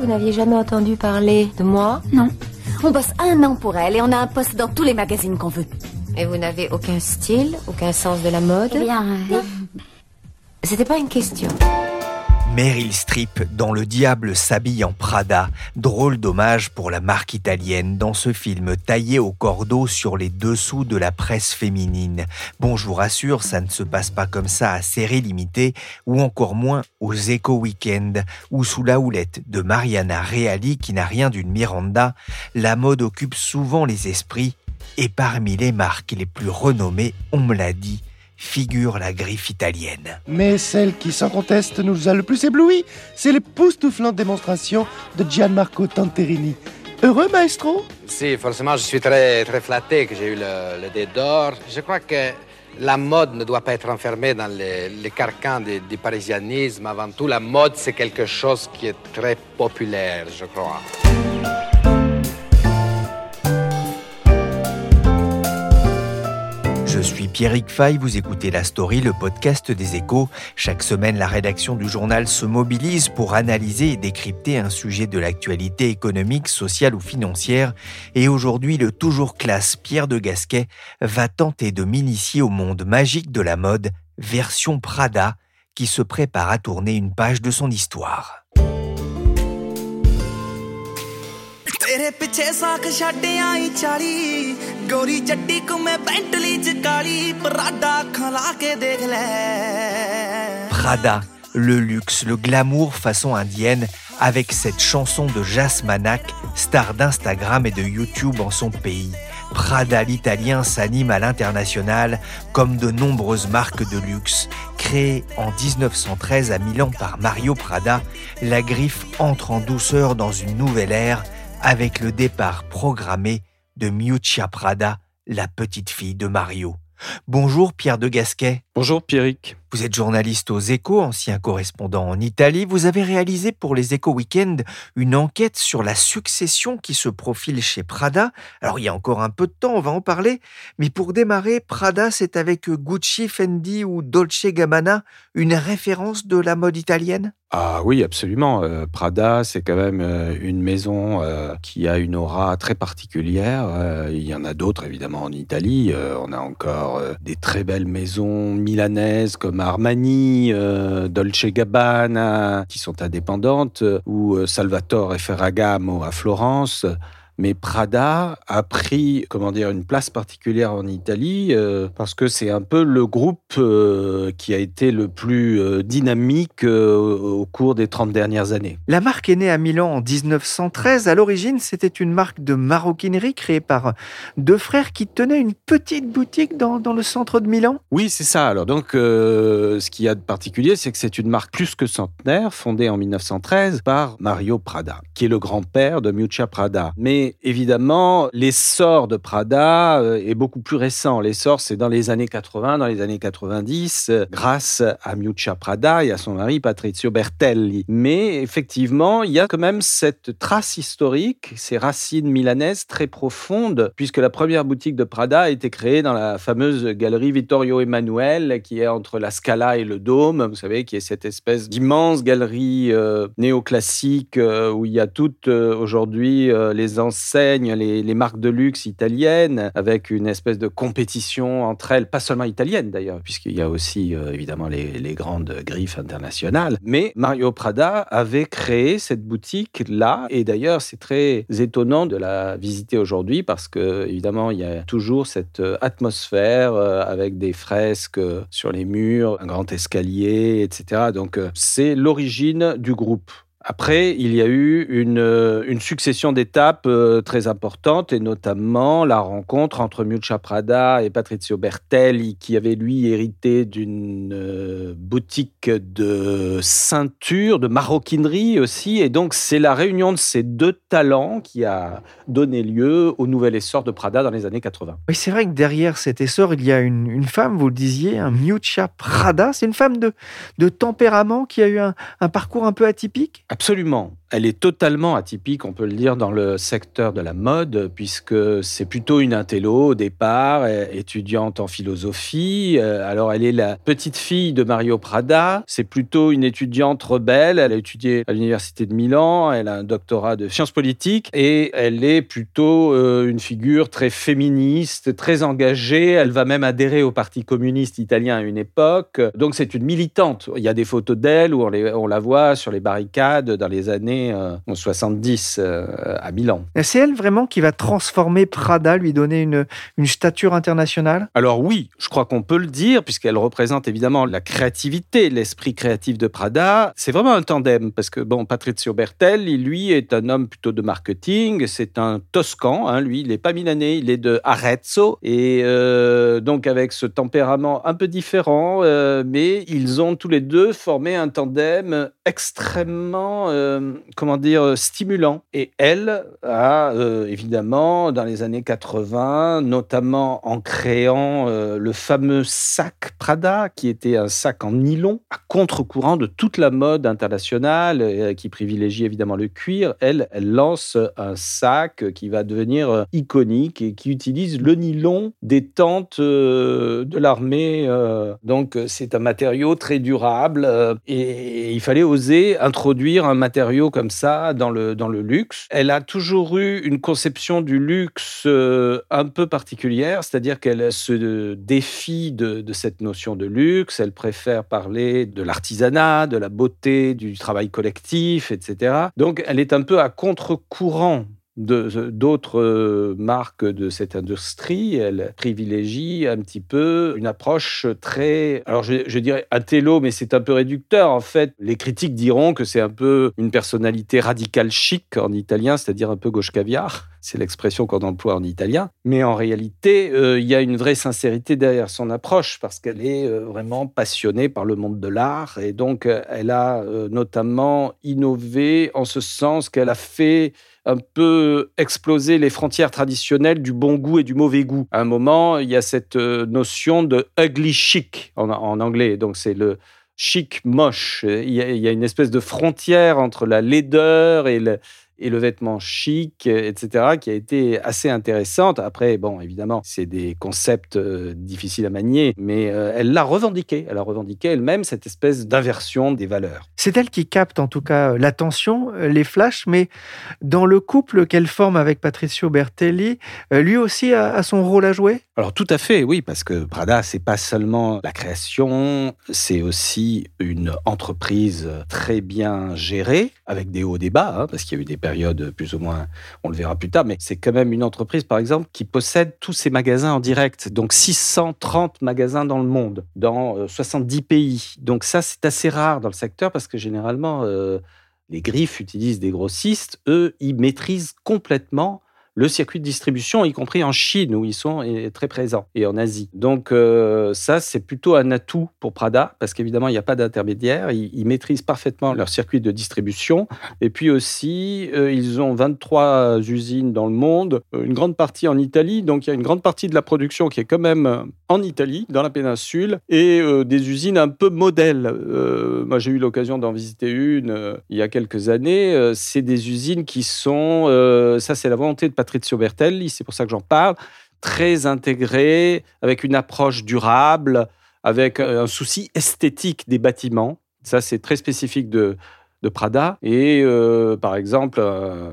Vous n'aviez jamais entendu parler de moi Non. On bosse un an pour elle et on a un poste dans tous les magazines qu'on veut. Et vous n'avez aucun style, aucun sens de la mode Eh bien, euh, C'était pas une question. Meryl Streep dans Le Diable s'habille en Prada, drôle d'hommage pour la marque italienne dans ce film taillé au cordeau sur les dessous de la presse féminine. Bon, je vous rassure, ça ne se passe pas comme ça à série limitée ou encore moins aux Eco Weekend ou sous la houlette de Mariana Reali qui n'a rien d'une Miranda, la mode occupe souvent les esprits et parmi les marques les plus renommées, on me l'a dit, figure la griffe italienne. Mais celle qui, sans conteste, nous a le plus ébloui, c'est l'époustouflante démonstration de Gianmarco Tanterini. Heureux, maestro? Si, forcément, je suis très, très flatté que j'ai eu le, le dé d'or. Je crois que la mode ne doit pas être enfermée dans les, les carcans du, du parisianisme. Avant tout, la mode, c'est quelque chose qui est très populaire, je crois. Je suis Pierrick Fay, vous écoutez La Story, le podcast des échos. Chaque semaine, la rédaction du journal se mobilise pour analyser et décrypter un sujet de l'actualité économique, sociale ou financière. Et aujourd'hui, le toujours classe Pierre de Gasquet va tenter de m'initier au monde magique de la mode, version Prada, qui se prépare à tourner une page de son histoire. ਤੇਰੇ ਪਿੱਛੇ ਸਾਖ ਛੱਡ ਆਈ ਚਾਲੀ ਗੋਰੀ ਚੱਡੀ ਘੁੰਮੇ ਬੈਂਟਲੀ ਚ ਕਾਲੀ ਪਰਾਡਾ ਅੱਖਾਂ ਲਾ ਕੇ ਦੇਖ ਲੈ Prada, le luxe, le glamour façon indienne, avec cette chanson de Jas Manak, star d'Instagram et de YouTube en son pays. Prada l'italien s'anime à l'international comme de nombreuses marques de luxe. Créée en 1913 à Milan par Mario Prada, la griffe entre en douceur dans une nouvelle ère avec le départ programmé de Miuccia Prada, la petite fille de Mario. Bonjour Pierre de Gasquet. Bonjour Pierrick. Vous êtes journaliste aux Échos, ancien correspondant en Italie. Vous avez réalisé pour les Échos Weekend une enquête sur la succession qui se profile chez Prada. Alors il y a encore un peu de temps, on va en parler. Mais pour démarrer, Prada, c'est avec Gucci, Fendi ou Dolce Gabbana une référence de la mode italienne? Ah oui, absolument. Euh, Prada, c'est quand même euh, une maison euh, qui a une aura très particulière. Euh, il y en a d'autres, évidemment, en Italie. Euh, on a encore euh, des très belles maisons milanaises comme Armani, euh, Dolce Gabbana, qui sont indépendantes, euh, ou euh, Salvatore Ferragamo à Florence. Mais Prada a pris, comment dire, une place particulière en Italie euh, parce que c'est un peu le groupe euh, qui a été le plus euh, dynamique au cours des 30 dernières années. La marque est née à Milan en 1913. À l'origine, c'était une marque de maroquinerie créée par deux frères qui tenaient une petite boutique dans, dans le centre de Milan. Oui, c'est ça. Alors donc, ce qu'il y a de particulier, c'est que c'est une marque plus que centenaire, fondée en 1913 par Mario Prada, qui est le grand-père de Miuccia Prada. Mais évidemment, l'essor de Prada euh, est beaucoup plus récent. L'essor, c'est dans les années 80, dans les années 90, euh, grâce à Miuccia Prada et à son mari Patrizio Bertelli. Mais effectivement, il y a quand même cette trace historique, ces racines milanaises très profondes, puisque la première boutique de Prada a été créée dans la fameuse galerie Vittorio Emanuele, qui est entre la Scala et le Dôme, vous savez, qui est cette espèce d'immense galerie euh, néoclassique où il y a toutes aujourd'hui les enseignes, les, marques de luxe italiennes, avec une espèce de compétition entre elles, pas seulement italienne d'ailleurs, puisqu'il y a aussi euh, évidemment les, grandes griffes internationales. Mais Mario Prada avait créé cette boutique là, et d'ailleurs c'est très étonnant de la visiter aujourd'hui parce que évidemment il y a toujours cette euh, atmosphère euh, avec des fresques sur les murs, un grand escalier, etc. Donc c'est l'origine du groupe. Après, il y a eu une, euh, succession d'étapes euh, très importantes, et notamment la rencontre entre Miuccia Prada et Patrizio Bertelli, qui avait lui hérité d'une euh, boutique de ceinture, de maroquinerie aussi. Et donc, c'est la réunion de ces deux talents qui a donné lieu au nouvel essor de Prada dans les années 80. Oui, c'est vrai que derrière cet essor, il y a une, femme, vous le disiez, un Miuccia Prada. C'est une femme de, tempérament qui a eu un parcours un peu atypique? Absolument. Elle est totalement atypique, on peut le dire, dans le secteur de la mode, puisque c'est plutôt une intello au départ, euh, étudiante en philosophie. Euh, Alors, elle est la petite fille de Mario Prada. C'est plutôt une étudiante rebelle. Elle a étudié à l'Université de Milan. Elle a un doctorat de sciences politiques. Et elle est plutôt euh, une figure très féministe, très engagée. Elle va même adhérer au Parti communiste italien à une époque. Donc, c'est une militante. Il y a des photos d'elle où on, la voit sur les barricades dans les années euh, 70 euh, à Milan. C'est elle vraiment qui va transformer Prada, lui donner une, une stature internationale? Alors oui, je crois qu'on peut le dire, puisqu'elle représente évidemment la créativité, l'esprit créatif de Prada. C'est vraiment un tandem, parce que bon, Patrizio Bertelli, lui, est un homme plutôt de marketing. C'est un Toscan, hein, lui, il n'est pas milanais, il est de Arezzo. Et euh, donc avec ce tempérament un peu différent, euh, mais ils ont tous les deux formé un tandem extrêmement, euh, comment dire, stimulant. Et elle a euh, évidemment, dans les années 80, notamment en créant euh, le fameux sac Prada, qui était un sac en nylon, à contre-courant de toute la mode internationale, euh, qui privilégie évidemment le cuir. Elle, elle lance un sac qui va devenir euh, iconique et qui utilise le nylon des tentes euh, de l'armée. euh. Donc, euh, c'est un matériau très durable euh, et il fallait oser introduire un matériau comme ça dans le, dans le luxe. Elle a toujours eu une conception du luxe euh, un peu particulière, c'est-à-dire qu'elle se défie de, de cette notion de luxe. Elle préfère parler de l'artisanat, de la beauté, du travail collectif, etc. Donc, elle est un peu à contre-courant d'autres euh, marques de cette industrie. Elle privilégie un petit peu une approche très, alors je, je dirais intello, mais c'est un peu réducteur. En fait, les critiques diront que c'est un peu une personnalité radicale chic en italien, c'est-à-dire un peu gauche caviar. C'est l'expression qu'on emploie en italien. Mais en réalité, euh, il y a une vraie sincérité derrière son approche parce qu'elle est euh, vraiment passionnée par le monde de l'art. Et donc, euh, elle a notamment innové en ce sens qu'elle a fait un peu exploser les frontières traditionnelles du bon goût et du mauvais goût. À un moment, il y a cette notion de ugly chic en, anglais. Donc, c'est le chic moche. Il y a une espèce de frontière entre la laideur et le, et le vêtement chic, euh, etc., qui a été assez intéressante. Après, bon, évidemment, c'est des concepts euh, difficiles à manier, mais euh, elle l'a revendiqué. Elle a revendiqué elle-même cette espèce d'inversion des valeurs. C'est elle qui capte en tout cas l'attention, les flashs, mais dans le couple qu'elle forme avec Patricio Bertelli, euh, lui aussi a, a son rôle à jouer? Alors tout à fait, oui, parce que Prada, c'est pas seulement la création, c'est aussi une entreprise très bien gérée, avec des hauts des bas, hein, parce qu'il y a eu des périodes plus ou moins, on le verra plus tard, mais c'est quand même une entreprise, par exemple, qui possède tous ses magasins en direct, donc 630 magasins dans le monde, dans euh, 70 pays. Donc ça, c'est assez rare dans le secteur, parce que généralement, euh, les griffes utilisent des grossistes, eux, ils maîtrisent complètement le circuit de distribution, y compris en Chine, où ils sont très présents, et en Asie. Donc euh, ça, c'est plutôt un atout pour Prada, parce qu'évidemment, il n'y a pas d'intermédiaire. Ils, maîtrisent parfaitement leur circuit de distribution. Et puis aussi, euh, ils ont 23 usines dans le monde, euh, une grande partie en Italie. Donc il y a une grande partie de la production qui est quand même en Italie, dans la péninsule, et des usines un peu modèles. Moi, j'ai eu l'occasion d'en visiter une il y a quelques années. C'est des usines qui sont, ça c'est la volonté de Patrizio Bertelli, c'est pour ça que j'en parle, très intégrées, avec une approche durable, avec euh, un souci esthétique des bâtiments. Ça, c'est très spécifique de, de Prada. Et euh, par exemple, euh,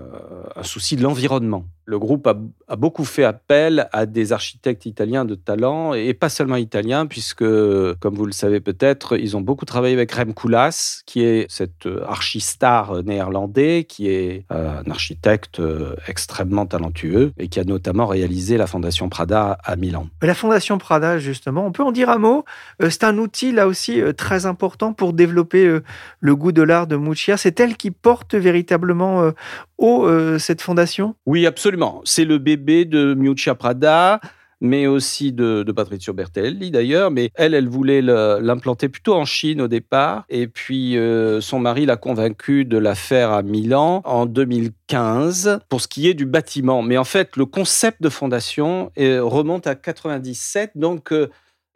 un souci de l'environnement. Le groupe a, beaucoup fait appel à des architectes italiens de talent, et pas seulement italiens, puisque, comme vous le savez peut-être, ils ont beaucoup travaillé avec Rem Koolhaas, qui est cet archistar néerlandais, qui est euh, un architecte euh, extrêmement talentueux, et qui a notamment réalisé la Fondation Prada à Milan. La Fondation Prada, justement, on peut en dire un mot. Euh, c'est un outil, là aussi, très important pour développer le goût de l'art de Muccia. C'est elle qui porte véritablement haut cette fondation? Oui, absolument. C'est le bébé de Miuccia Prada mais aussi de, de Patrizio Bertelli d'ailleurs. Mais elle, elle voulait l'implanter plutôt en Chine au départ. Et puis euh, son mari l'a convaincu de la faire à Milan en 2015 pour ce qui est du bâtiment. Mais en fait, le concept de fondation euh, remonte à 97. Donc, euh,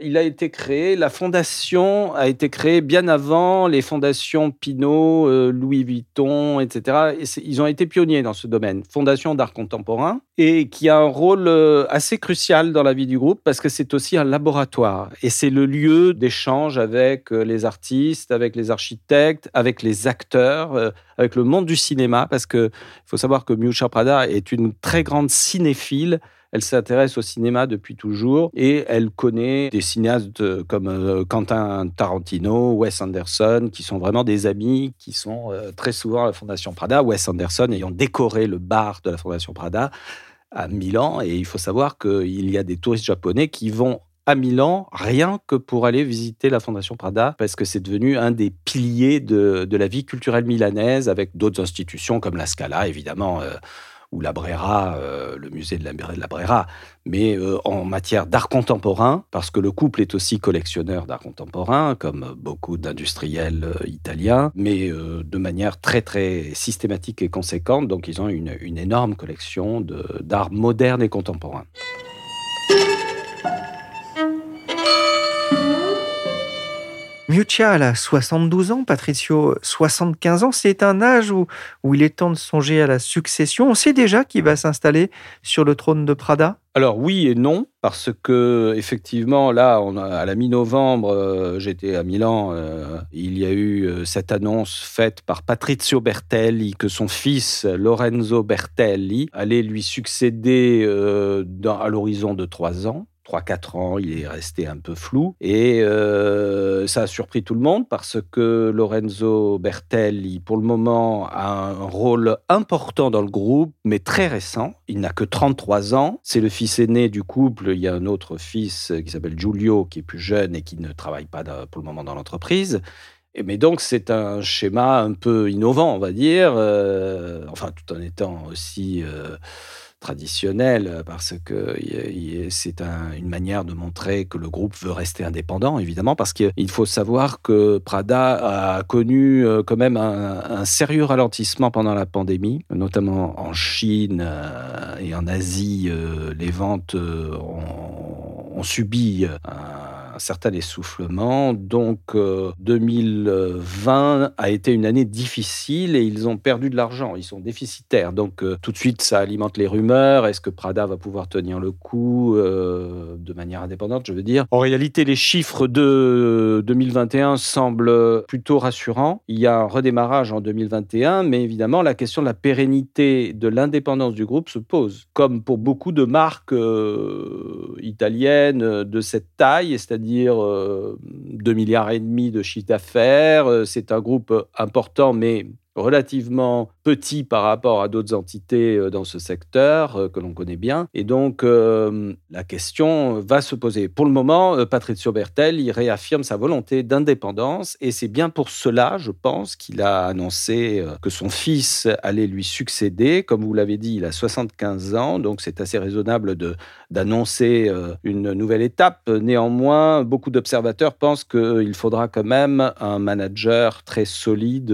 il a été créé, la fondation a été créée bien avant les fondations Pinault, euh, Louis Vuitton, etc. ils ont été pionniers dans ce domaine, fondation d'art contemporain, et qui a un rôle euh, assez crucial dans la vie du groupe parce que c'est aussi un laboratoire et c'est le lieu d'échange avec euh, les artistes, avec les architectes, avec les acteurs, avec le monde du cinéma, parce qu'il faut savoir que Miuccia Prada est une très grande cinéphile elle s'intéresse au cinéma depuis toujours et elle connaît des cinéastes comme euh, Quentin Tarantino, Wes Anderson, qui sont vraiment des amis, qui sont euh, très souvent à la Fondation Prada. Wes Anderson ayant décoré le bar de la Fondation Prada à Milan. Et il faut savoir qu'il y a des touristes japonais qui vont à Milan rien que pour aller visiter la Fondation Prada, parce que c'est devenu un des piliers de, la vie culturelle milanaise, avec d'autres institutions comme la Scala, évidemment. Euh, ou la Brera, euh, le musée de la, Brera, mais euh, en matière d'art contemporain, parce que le couple est aussi collectionneur d'art contemporain, comme beaucoup d'industriels euh, italiens, mais de manière très très systématique et conséquente. Donc ils ont une énorme collection d'art moderne et contemporain. Miuccia, a 72 ans, Patricio 75 ans. C'est un âge où, il est temps de songer à la succession. On sait déjà qu'il va s'installer sur le trône de Prada alors oui et non, parce que effectivement, là, à la mi-novembre, euh, j'étais à Milan, euh, il y a eu euh, cette annonce faite par Patrizio Bertelli que son fils Lorenzo Bertelli allait lui succéder à l'horizon de trois ans. 3-4 ans, il est resté un peu flou. Et euh, ça a surpris tout le monde parce que Lorenzo Bertelli, pour le moment, a un rôle important dans le groupe, mais très récent. Il n'a que 33 ans. C'est le fils aîné du couple. Il y a un autre fils qui s'appelle Giulio, qui est plus jeune et qui ne travaille pas pour le moment dans l'entreprise. Mais donc, c'est un schéma un peu innovant, on va dire, euh, enfin, tout en étant aussi... Euh, traditionnel euh, parce que c'est une manière de montrer que le groupe veut rester indépendant, évidemment, parce qu'il faut savoir que Prada a connu euh, quand même un, sérieux ralentissement pendant la pandémie, notamment en Chine euh, et en Asie. Les ventes ont, ont subi un un certain essoufflement. Donc 2020 euh, a été une année difficile et ils ont perdu de l'argent, ils sont déficitaires. Donc euh, tout de suite, ça alimente les rumeurs. Est-ce que Prada va pouvoir tenir le coup euh, de manière indépendante, je veux dire? En réalité, les chiffres de 2021 semblent plutôt rassurants. Il y a un redémarrage en 2021, mais évidemment, la question de la pérennité de l'indépendance du groupe se pose, comme pour beaucoup de marques italiennes de cette taille, c'est-à-dire dire 2 euh, milliards et demi de chiffre d'affaires. Euh, c'est un groupe important, mais relativement petit par rapport à d'autres entités euh, dans ce secteur euh, que l'on connaît bien. Et donc, euh, la question va se poser. Pour le moment, Patrizio Bertel, il réaffirme sa volonté d'indépendance et c'est bien pour cela, je pense, qu'il a annoncé que son fils allait lui succéder. Comme vous l'avez dit, il a 75 ans, donc c'est assez raisonnable d'annoncer une nouvelle étape. Néanmoins, beaucoup d'observateurs pensent qu'il faudra quand même un manager très solide,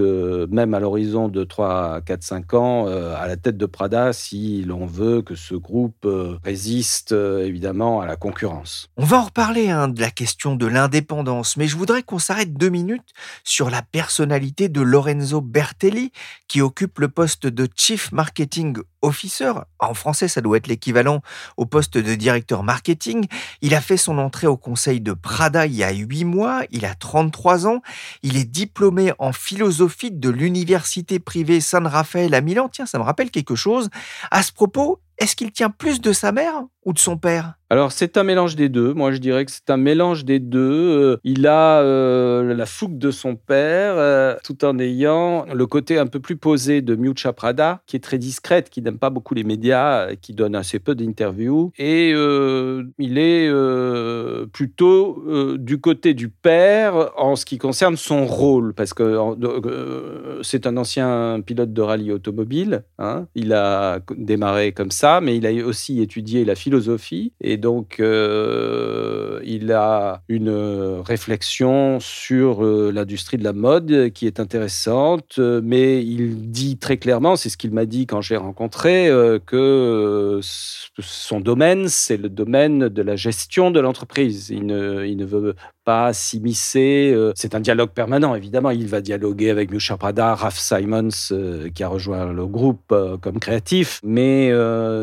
même à l'horizon de 3 4-5 ans euh, à la tête de Prada si l'on veut que ce groupe euh, résiste euh, évidemment à la concurrence. On va en reparler hein, de la question de l'indépendance, mais je voudrais qu'on s'arrête deux minutes sur la personnalité de Lorenzo Bertelli qui occupe le poste de Chief Marketing Officer. En français, ça doit être l'équivalent au poste de directeur marketing. Il a fait son entrée au conseil de Prada il y a huit mois. Il a 33 ans. Il est diplômé en philosophie de l'université privée San Raphaël à Milan. Tiens, ça me rappelle quelque chose. À ce propos, est-ce qu'il tient plus de sa mère ou de son père? Alors c'est un mélange des deux. Moi je dirais que c'est un mélange des deux. Euh, il a euh, la fougue de son père euh, tout en ayant le côté un peu plus posé de Miuccia Prada, qui est très discrète, qui n'aime pas beaucoup les médias, qui donne assez peu d'interviews. Et il est plutôt du côté du père en ce qui concerne son rôle, parce que c'est un ancien pilote de rallye automobile. Hein. Il a démarré comme ça, mais il a aussi étudié la philosophie. Et donc, euh, il a une réflexion sur euh, l'industrie de la mode qui est intéressante, mais il dit très clairement, c'est ce qu'il m'a dit quand j'ai rencontré, euh, que son domaine, c'est le domaine de la gestion de l'entreprise. Il ne, il ne veut pas s'immiscer. C'est un dialogue permanent, évidemment. Il va dialoguer avec Miusha Prada, Raph Simons, qui a rejoint le groupe comme créatif. Mais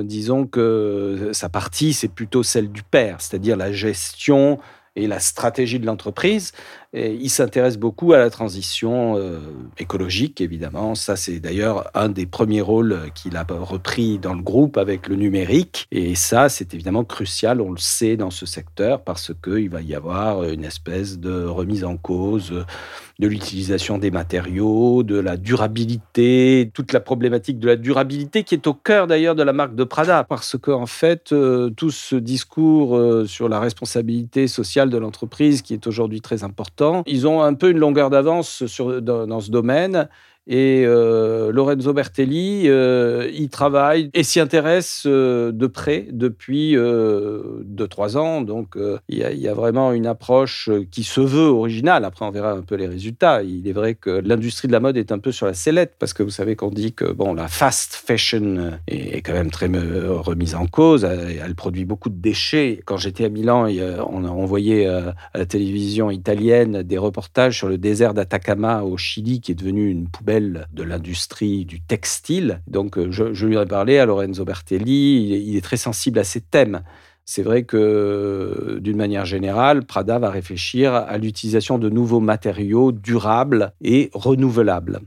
disons que sa partie, c'est plutôt celle du père, c'est-à-dire la gestion et la stratégie de l'entreprise. Il s'intéresse beaucoup à la transition euh, écologique, évidemment. Ça, c'est d'ailleurs un des premiers rôles qu'il a repris dans le groupe avec le numérique. Et ça, c'est évidemment crucial, on le sait, dans ce secteur, parce qu'il va y avoir une espèce de remise en cause de l'utilisation des matériaux, de la durabilité, toute la problématique de la durabilité qui est au cœur d'ailleurs de la marque de Prada, parce qu'en en fait, euh, tout ce discours euh, sur la responsabilité sociale de l'entreprise qui est aujourd'hui très important, ils ont un peu une longueur d'avance dans, ce domaine. Et euh, Lorenzo Bertelli euh, y travaille et s'y intéresse euh, de près depuis 2-3 ans. Donc il y, a vraiment une approche qui se veut originale. Après, on verra un peu les résultats. Il est vrai que l'industrie de la mode est un peu sur la sellette parce que vous savez qu'on dit que bon, la fast fashion est, quand même très remise en cause. Elle, produit beaucoup de déchets. Quand j'étais à Milan, on a envoyé à la télévision italienne des reportages sur le désert d'Atacama au Chili qui est devenu une poubelle de l'industrie du textile. Donc, euh, je, lui ai parlé à Lorenzo Bertelli, il est, très sensible à ces thèmes. C'est vrai que, d'une manière générale, Prada va réfléchir à l'utilisation de nouveaux matériaux durables et renouvelables.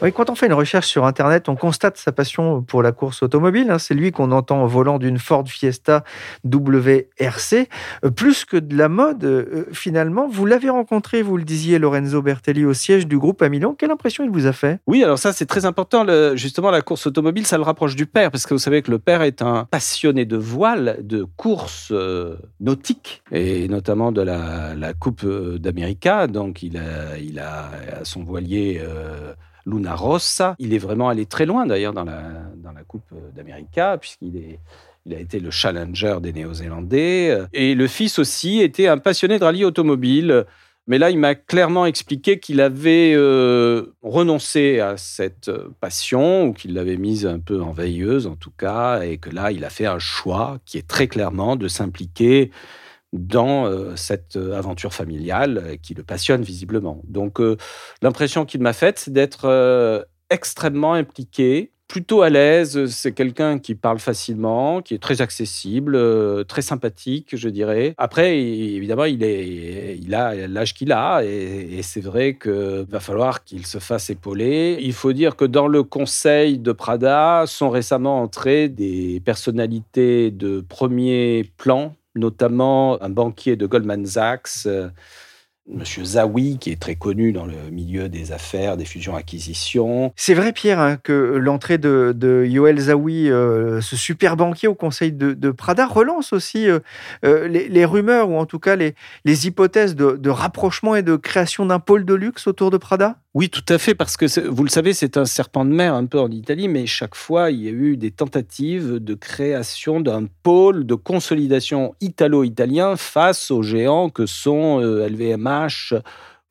Oui, quand on fait une recherche sur Internet, on constate sa passion pour la course automobile. Hein. C'est lui qu'on entend volant d'une Ford Fiesta WRC. Euh, plus que de la mode, euh, finalement, vous l'avez rencontré, vous le disiez, Lorenzo Bertelli, au siège du groupe à Milan. Quelle impression il vous a fait? Oui, alors ça, c'est très important. justement, la course automobile, ça le rapproche du père, parce que vous savez que le père est un passionné de voile, de course euh, nautique, et notamment de la, Coupe d'América. Donc, il a son voilier. Luna Rossa. Il est vraiment allé très loin d'ailleurs dans la, dans la Coupe d'América, puisqu'il est, il a été le challenger des Néo-Zélandais. Et le fils aussi était un passionné de rallye automobile. Mais là, il m'a clairement expliqué qu'il avait euh, renoncé à cette passion, ou qu'il l'avait mise un peu en veilleuse en tout cas, et que là, il a fait un choix qui est très clairement de s'impliquer dans euh, cette euh, aventure familiale euh, qui le passionne visiblement. Donc l'impression qu'il m'a faite, c'est d'être extrêmement impliqué, plutôt à l'aise. C'est quelqu'un qui parle facilement, qui est très accessible, très sympathique, je dirais. Après, évidemment, il, est, il a l'âge qu'il a et, c'est vrai qu'il va falloir qu'il se fasse épauler. Il faut dire que dans le conseil de Prada sont récemment entrées des personnalités de premier plan notamment un banquier de Goldman Sachs, euh, Monsieur Zawi, qui est très connu dans le milieu des affaires, des fusions-acquisitions. C'est vrai, Pierre, hein, que l'entrée de, Yoel Zawi, euh, ce super banquier au conseil de, Prada, relance aussi euh, les, rumeurs, ou en tout cas les, hypothèses de rapprochement et de création d'un pôle de luxe autour de Prada? Oui, tout à fait, parce que vous le savez, c'est un serpent de mer un peu en Italie, mais chaque fois, il y a eu des tentatives de création d'un pôle de consolidation italo-italien face aux géants que sont LVMH euh,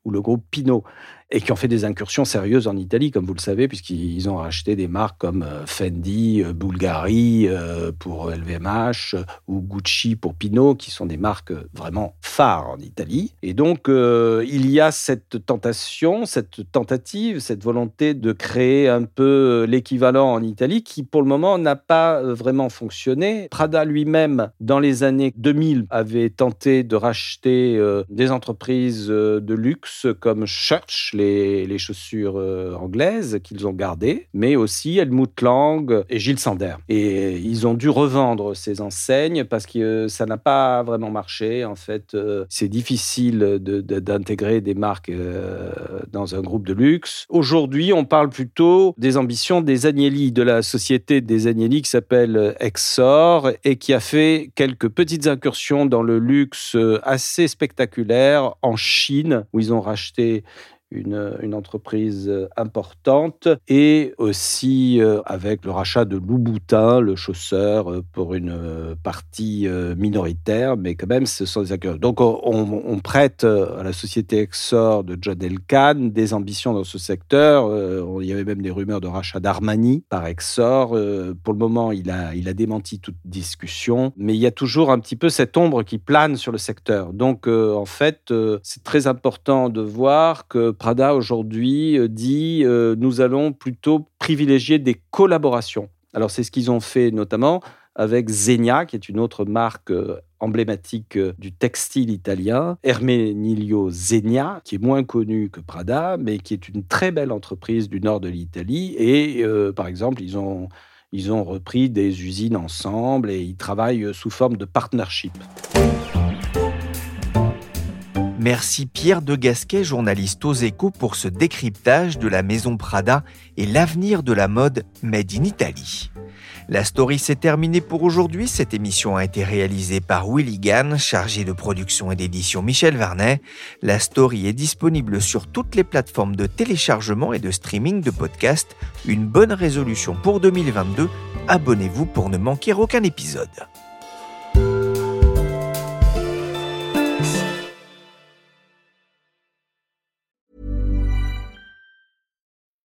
ou le groupe Pinot et qui ont fait des incursions sérieuses en Italie, comme vous le savez, puisqu'ils ont racheté des marques comme euh, Fendi, euh, Bulgari euh, pour LVMH ou Gucci pour Pinot, qui sont des marques vraiment phares en Italie. Et donc, il y a cette tentation, cette tentative, cette volonté de créer un peu l'équivalent en Italie, qui pour le moment n'a pas vraiment fonctionné. Prada lui-même, dans les années 2000, avait tenté de racheter des entreprises de luxe comme Church, les, chaussures euh, anglaises qu'ils ont gardées, mais aussi Helmut Lang et Gilles Sander. Et ils ont dû revendre ces enseignes parce que ça n'a pas vraiment marché. En fait, euh, c'est difficile d'intégrer des marques euh, dans un groupe de luxe. Aujourd'hui, on parle plutôt des ambitions des Agnelli, de la société des Agnelli qui s'appelle Exor et qui a fait quelques petites incursions dans le luxe assez spectaculaires en Chine, où ils ont racheté une, entreprise euh, importante et aussi euh, avec le rachat de Louboutin, le chausseur, euh, pour une partie minoritaire, mais quand même, ce sont des acteurs. Donc, on, prête à la société Exor de John Elkann des ambitions dans ce secteur. Il y avait même des rumeurs de rachat d'Armani par Exor. Pour le moment, il a, il a démenti toute discussion, mais il y a toujours un petit peu cette ombre qui plane sur le secteur. Donc, en fait, c'est très important de voir que Prada aujourd'hui euh, dit euh, nous allons plutôt privilégier des collaborations. Alors c'est ce qu'ils ont fait notamment avec Zegna, qui est une autre marque euh, emblématique du textile italien, Ermenilio Zegna, qui est moins connu que Prada, mais qui est une très belle entreprise du nord de l'Italie. Et par exemple, ils ont, ils ont repris des usines ensemble et ils travaillent sous forme de partnership. Merci Pierre de Gasquet, journaliste aux échos, pour ce décryptage de la maison Prada et l'avenir de la mode made in Italy. La story s'est terminée pour aujourd'hui. Cette émission a été réalisée par Willy Gann, chargé de production et d'édition Michel Varnet. La story est disponible sur toutes les plateformes de téléchargement et de streaming de podcasts. Une bonne résolution pour 2022. Abonnez-vous pour ne manquer aucun épisode.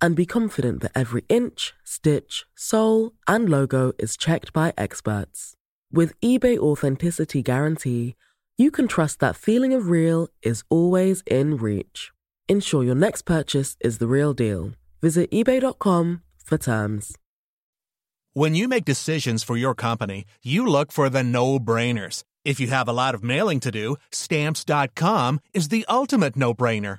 and be confident that every inch, stitch, sole, and logo is checked by experts. With eBay Authenticity Guarantee, you can trust that feeling of real is always in reach. Ensure your next purchase is the real deal. Visit eBay.com for terms. When you make decisions for your company, you look for the no brainers. If you have a lot of mailing to do, stamps.com is the ultimate no brainer.